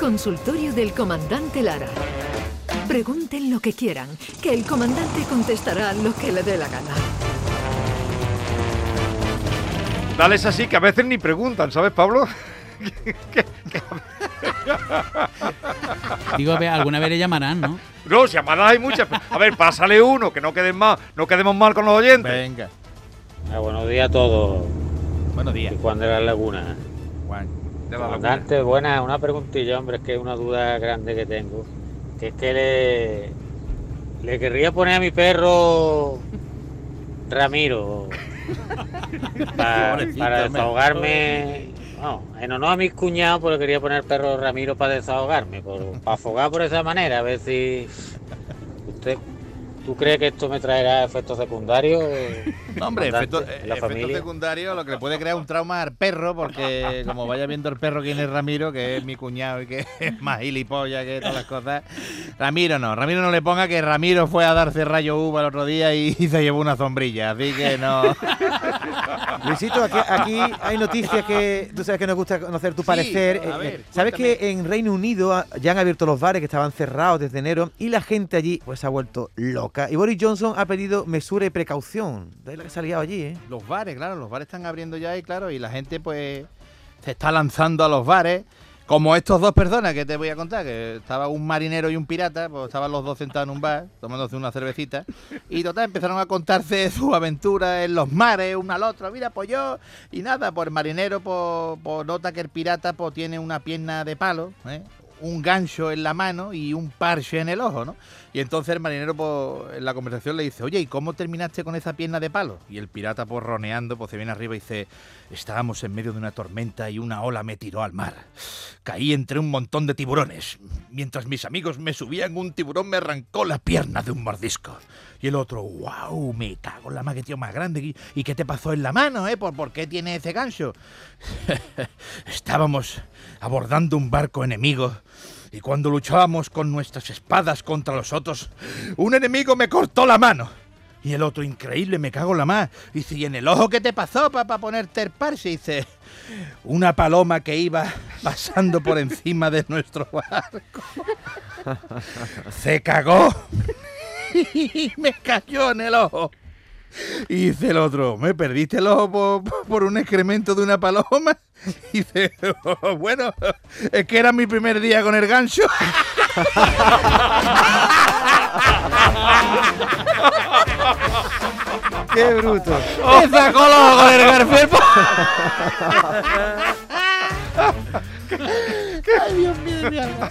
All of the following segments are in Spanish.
Consultorio del Comandante Lara. Pregunten lo que quieran, que el comandante contestará lo que le dé la gana. Dale es así que a veces ni preguntan, ¿sabes, Pablo? Digo, alguna vez le llamarán, ¿no? No, llamadas hay muchas. A ver, pásale uno, que no queden más, no quedemos mal con los oyentes. Venga. Ah, buenos días a todos. Buenos días. Y Juan de la Laguna. Juan. De la locura. Comandante, buena, una preguntilla, hombre, es que es una duda grande que tengo. Que es que le, le querría poner a mi perro Ramiro para hombre. desahogarme. No, en honor a mis cuñados, pero quería poner el perro Ramiro para desahogarme, por, para afogar por esa manera, a ver si. ¿Usted tú crees que esto me traerá efectos secundarios? No, hombre, efecto, eh, la efecto familia. secundario lo que le puede crear un trauma al perro, porque como vaya viendo el perro quién es Ramiro, que es mi cuñado y que es más gilipollas que todas las cosas. Ramiro no, Ramiro no le ponga que Ramiro fue a darse rayo uva el otro día y, se llevó una sombrilla, así que no. Luisito, aquí, aquí hay noticias que tú sabes que nos gusta conocer tu Sí, parecer. a Eh, ver, eh, ¿Sabes cuéntame. que en Reino Unido ya han abierto los bares que estaban cerrados desde enero y la gente allí pues se ha vuelto loca? Y Boris Johnson ha pedido mesura y precaución. De ahí la que se ha liado allí, ¿eh? Los bares, claro, los bares están abriendo ya y claro, y la gente pues se está lanzando a los bares. Como estos dos personas que te voy a contar, que estaba un marinero y un pirata, pues estaban los dos sentados en un bar, tomándose una cervecita, y total empezaron a contarse sus aventuras en los mares, uno al otro, mira, pues yo, y nada, pues el marinero pues, pues nota que el pirata pues tiene una pierna de palo, ¿eh? Un gancho en la mano y un parche en el ojo, ¿no? Y entonces el marinero pues, en la conversación le dice, oye, ¿y cómo terminaste con esa pierna de palo? Y el pirata pues roneando pues se viene arriba y dice, estábamos en medio de una tormenta y una ola me tiró al mar. Caí entre un montón de tiburones. Mientras mis amigos me subían, un tiburón me arrancó la pierna de un mordisco. Y el otro, wow, me cago en la más tío más grande. ¿Y- ¿Y qué te pasó en la mano, eh? ¿Por, por qué tiene ese gancho? Estábamos abordando un barco enemigo y cuando luchábamos con nuestras espadas contra los otros, un enemigo me cortó la mano. Y el otro, increíble, me cago en la más. Dice, ¿y en el ojo qué te pasó para ponerte el parche? Dice, una paloma que iba pasando por encima de nuestro barco. Se cagó y me cayó en el ojo. Y dice el otro, ¿me perdiste el ojo por, por un excremento de una paloma? Y dice, "Oh, bueno, es que era mi primer día con el gancho. ¡Qué bruto! Me sacó el ojo con el garfiel. Ay, Dios mío, mi alma.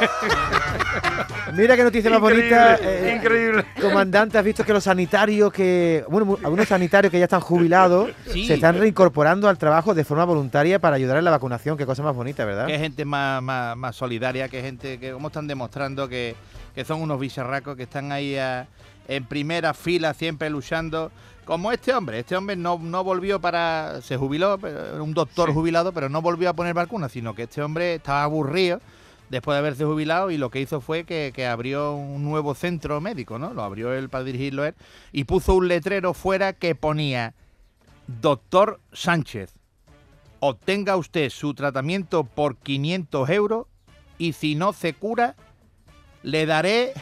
Mira qué noticia más Increíble, bonita. eh, increíble. Comandante, has visto que los sanitarios que. Bueno, algunos sanitarios que ya están jubilados Sí. se están reincorporando al trabajo de forma voluntaria para ayudar en la vacunación. Qué cosa más bonita, ¿verdad? Que gente más, más, más solidaria, que gente que como están demostrando que, que son unos bicharracos que están ahí a- en primera fila siempre luchando. Como este hombre, este hombre no, no volvió para. se jubiló, un doctor jubilado, pero no volvió a poner vacunas, sino que este hombre estaba aburrido después de haberse jubilado y lo que hizo fue que, que abrió un nuevo centro médico, ¿no? Lo abrió él para dirigirlo él y puso un letrero fuera que ponía Doctor Sánchez, obtenga usted su tratamiento por 500 euros y si no se cura, le daré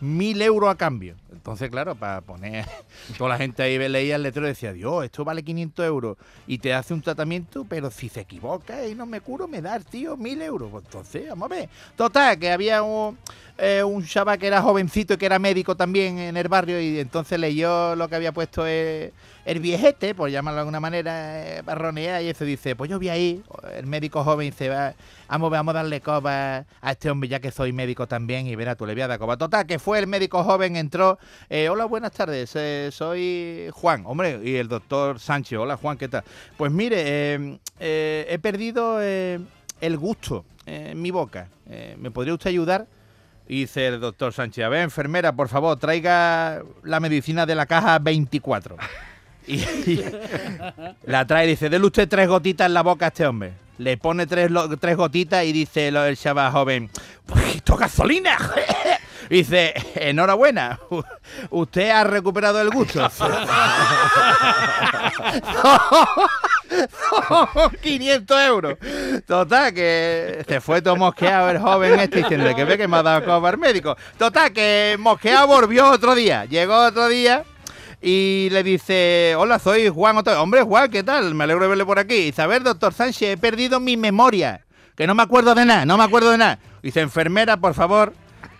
1000 euros a cambio. Entonces, claro, para poner toda la gente ahí leía el letrero y decía, Dios, esto vale 500 euros y te hace un tratamiento, pero si se equivoca y no me curo, me da tío 1000 euros. Pues entonces, vamos a ver. Total, que había un, eh, un chaval que era jovencito y que era médico también en el barrio y entonces leyó lo que había puesto el, viejete, por llamarlo de alguna manera, eh, barronear y eso dice, pues yo voy ahí, el médico joven dice, va, vamos, vamos a darle coba a este hombre ya que soy médico también y verá, tú le voy a coba. Total, que fue el médico joven, entró, eh, hola, buenas tardes, eh, soy Juan, hombre, y el doctor Sánchez, hola Juan, ¿qué tal? Pues mire, eh, he perdido el gusto en mi boca, ¿me podría usted ayudar? Dice el doctor Sánchez, a ver, enfermera, por favor, traiga la medicina de la caja 24. Y, la trae y dice, dele usted tres gotitas en la boca a este hombre. Le pone tres, tres gotitas y dice el chaval joven, ¡poquito gasolina! Y dice, enhorabuena, usted ha recuperado el gusto. Son 500 euros. Total, que se fue todo mosqueado el joven este diciendo que ve que me ha dado cobar médico. Total, que mosqueado volvió otro día. Llegó otro día y le dice, hola, soy Juan Otto. Hombre, Juan, ¿qué tal? Me alegro de verle por aquí. Dice, a ver, doctor Sánchez, he perdido mi memoria. Que no me acuerdo de nada, no me acuerdo de nada. Dice, enfermera, por favor,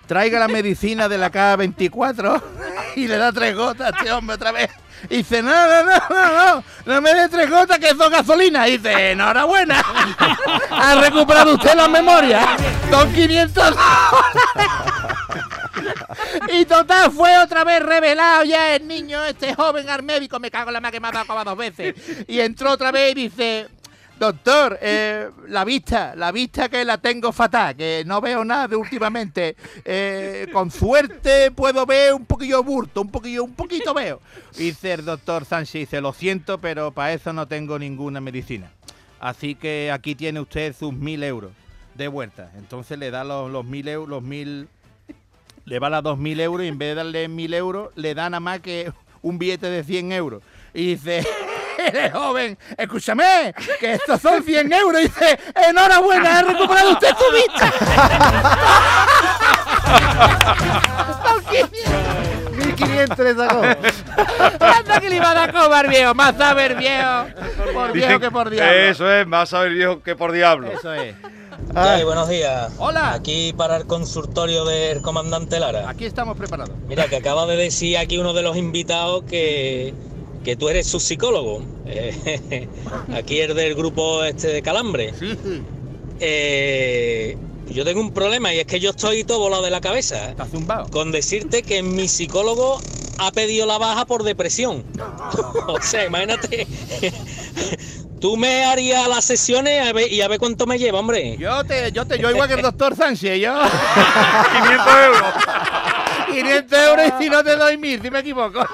traiga la medicina de la K24 y le da tres gotas a este hombre otra vez. Y dice, no, no, no, no, no, no me dé tres gotas que son gasolina. Y dice, enhorabuena, ha recuperado usted la memoria. Son 500 Y total, fue otra vez revelado ya el niño, este joven al médico, me cago en la más que me ha dado dos veces. Y entró otra vez y dice, doctor, eh, la vista, la vista que la tengo fatal, que no veo nada últimamente. Eh, con suerte puedo ver un poquillo burto, un poquillo, un poquito veo. Dice el doctor Sánchez, dice, lo siento, pero para eso no tengo ninguna medicina. Así que aquí tiene usted sus mil euros de vuelta. Entonces le da los, los mil euros, los mil le va a dos mil euros y en vez de darle mil euros, le da nada más que un billete de 100 euros. Y dice, eres joven, escúchame, que estos son 100 euros. Y dice, enhorabuena, ha recuperado usted su vista. Son 500. 1500 le sacó. Anda que le iba a dar cobar viejo, más saber viejo. Por viejo Dicen- que por diablo. Eso es, más saber viejo que por diablo. Eso es. Ay, buenos días. Hola. Aquí para el consultorio del comandante Lara. Aquí estamos preparados. Mira, que acaba de decir aquí uno de los invitados que, que tú eres su psicólogo. Eh, aquí el del grupo este de Calambre. Eh, yo tengo un problema y es que yo estoy todo volado de la cabeza. Está zumbado. Con decirte que mi psicólogo ha pedido la baja por depresión. o sea, imagínate. Tú me harías las sesiones a ver- y a ver cuánto me lleva, hombre. Yo te, yo te, yo igual que el doctor Sánchez, yo 500 euros. 500 euros y si no te doy mil, si me equivoco.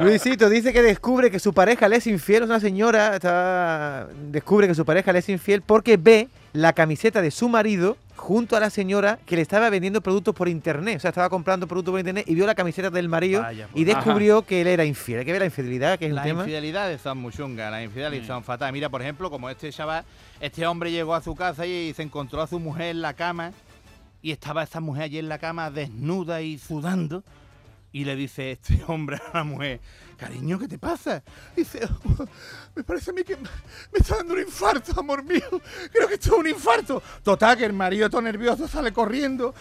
Luisito dice que descubre que su pareja le es infiel. Es una señora, está- descubre que su pareja le es infiel porque ve la camiseta de su marido junto a la señora que le estaba vendiendo productos por internet. O sea, estaba comprando productos por internet y vio la camiseta del marido Vaya, y pues. descubrió que él era infiel. Hay que ver la infidelidad, que es Las un tema. infidelidades son muy chungas, las infidelidades son fatales. Mira, por ejemplo, como este chaval, este hombre llegó a su casa y se encontró a su mujer en la cama y estaba esta mujer allí en la cama desnuda y sudando. Y le dice este hombre a la mujer, cariño, ¿qué te pasa? Dice, "Oh, me parece a mí que me está dando un infarto, amor mío. Creo que esto es un infarto. Total, que el marido todo nervioso sale corriendo.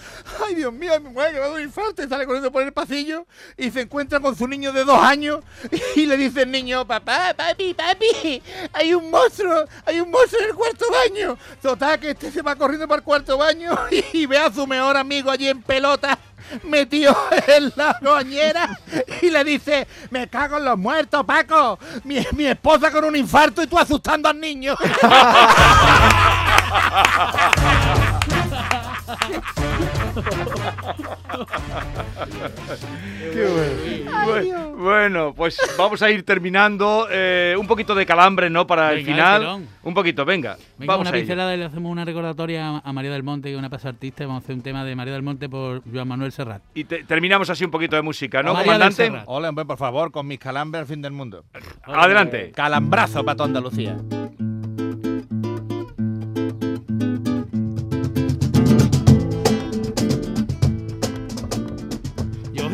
Ay, Dios mío, mi mujer que me un infarto. Y sale corriendo por el pasillo y se encuentra con su niño de dos años. Y le dice el niño, papá, papi, papi, hay un monstruo, hay un monstruo en el cuarto baño. Total, que este se va corriendo para el cuarto baño y ve a su mejor amigo allí en pelota metido en la bañera y le dice, me cago en los muertos, Paco. Mi, mi esposa con un infarto y tú asustando al niño. Bu- Bueno, pues vamos a ir terminando. eh, un poquito de calambre, ¿no? Para el Venga, final. tirón. Un poquito, venga. Venga, vamos una a pincelada y le hacemos una recordatoria a- María del Monte, que es una pasa artista. Vamos a hacer un tema de María del Monte por Joan Manuel Serrat. Y te- terminamos así un poquito de música, ¿no, comandante? Hola, hombre, por favor, con mis calambres al fin del mundo. Adelante. Calambrazo para toda Andalucía.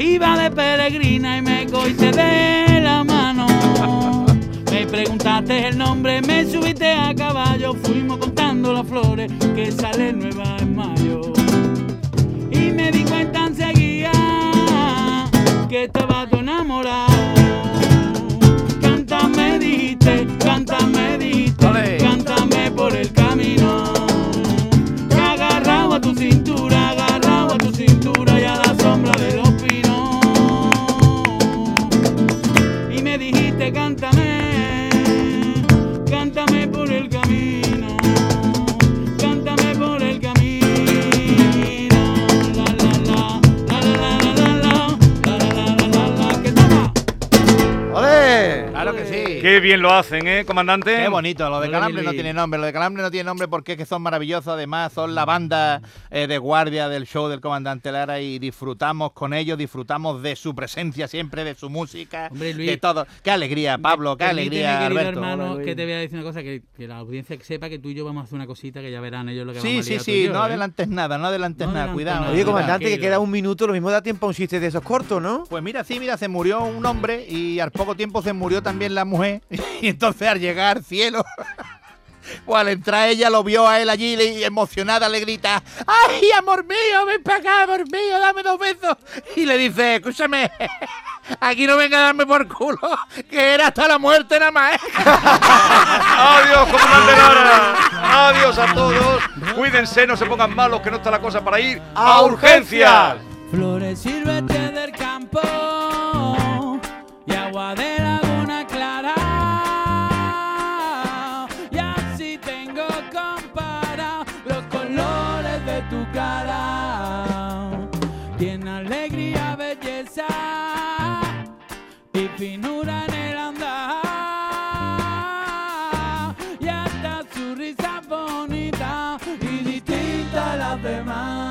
Iba de peregrina y me cogiste de la mano. Me preguntaste el nombre, me subiste a caballo, fuimos contando las flores que sale nueva en mayo. Y me di cuenta Claro que sí. sí. Qué bien lo hacen, ¿eh, comandante? Qué bonito, lo de Calambre no tiene nombre, lo de Calambre no tiene nombre porque es que son maravillosos, además son la banda eh, de guardia del show del comandante Lara y disfrutamos con ellos, disfrutamos de su presencia siempre, de su música, Hombre, Luis, de todo. Qué alegría, Pablo, qué alegría, querido Alberto. hermano, Hola, que te voy a decir una cosa, que, que la audiencia sepa que tú y yo vamos a hacer una cosita que ya verán ellos lo que Sí, vamos a sí, sí, yo, no ¿eh? adelantes nada, no adelantes No nada, cuidado. nada. Oye, comandante, que queda un minuto, lo mismo da tiempo a un chiste de esos cortos, ¿no? Pues mira, sí, mira, se murió un hombre y al poco tiempo se murió también la mujer. Y entonces al llegar al cielo, pues al entrar ella lo vio a él allí y emocionada le grita, ¡ay, amor mío, ven para acá, amor mío, dame dos besos! Y le dice, escúchame, aquí no venga a darme por culo, que era hasta la muerte nada más. ¿eh?". Adiós, comandante Lara. Adiós a todos. Cuídense, no se pongan malos, que no está la cosa para ir a urgencias. Flores demás.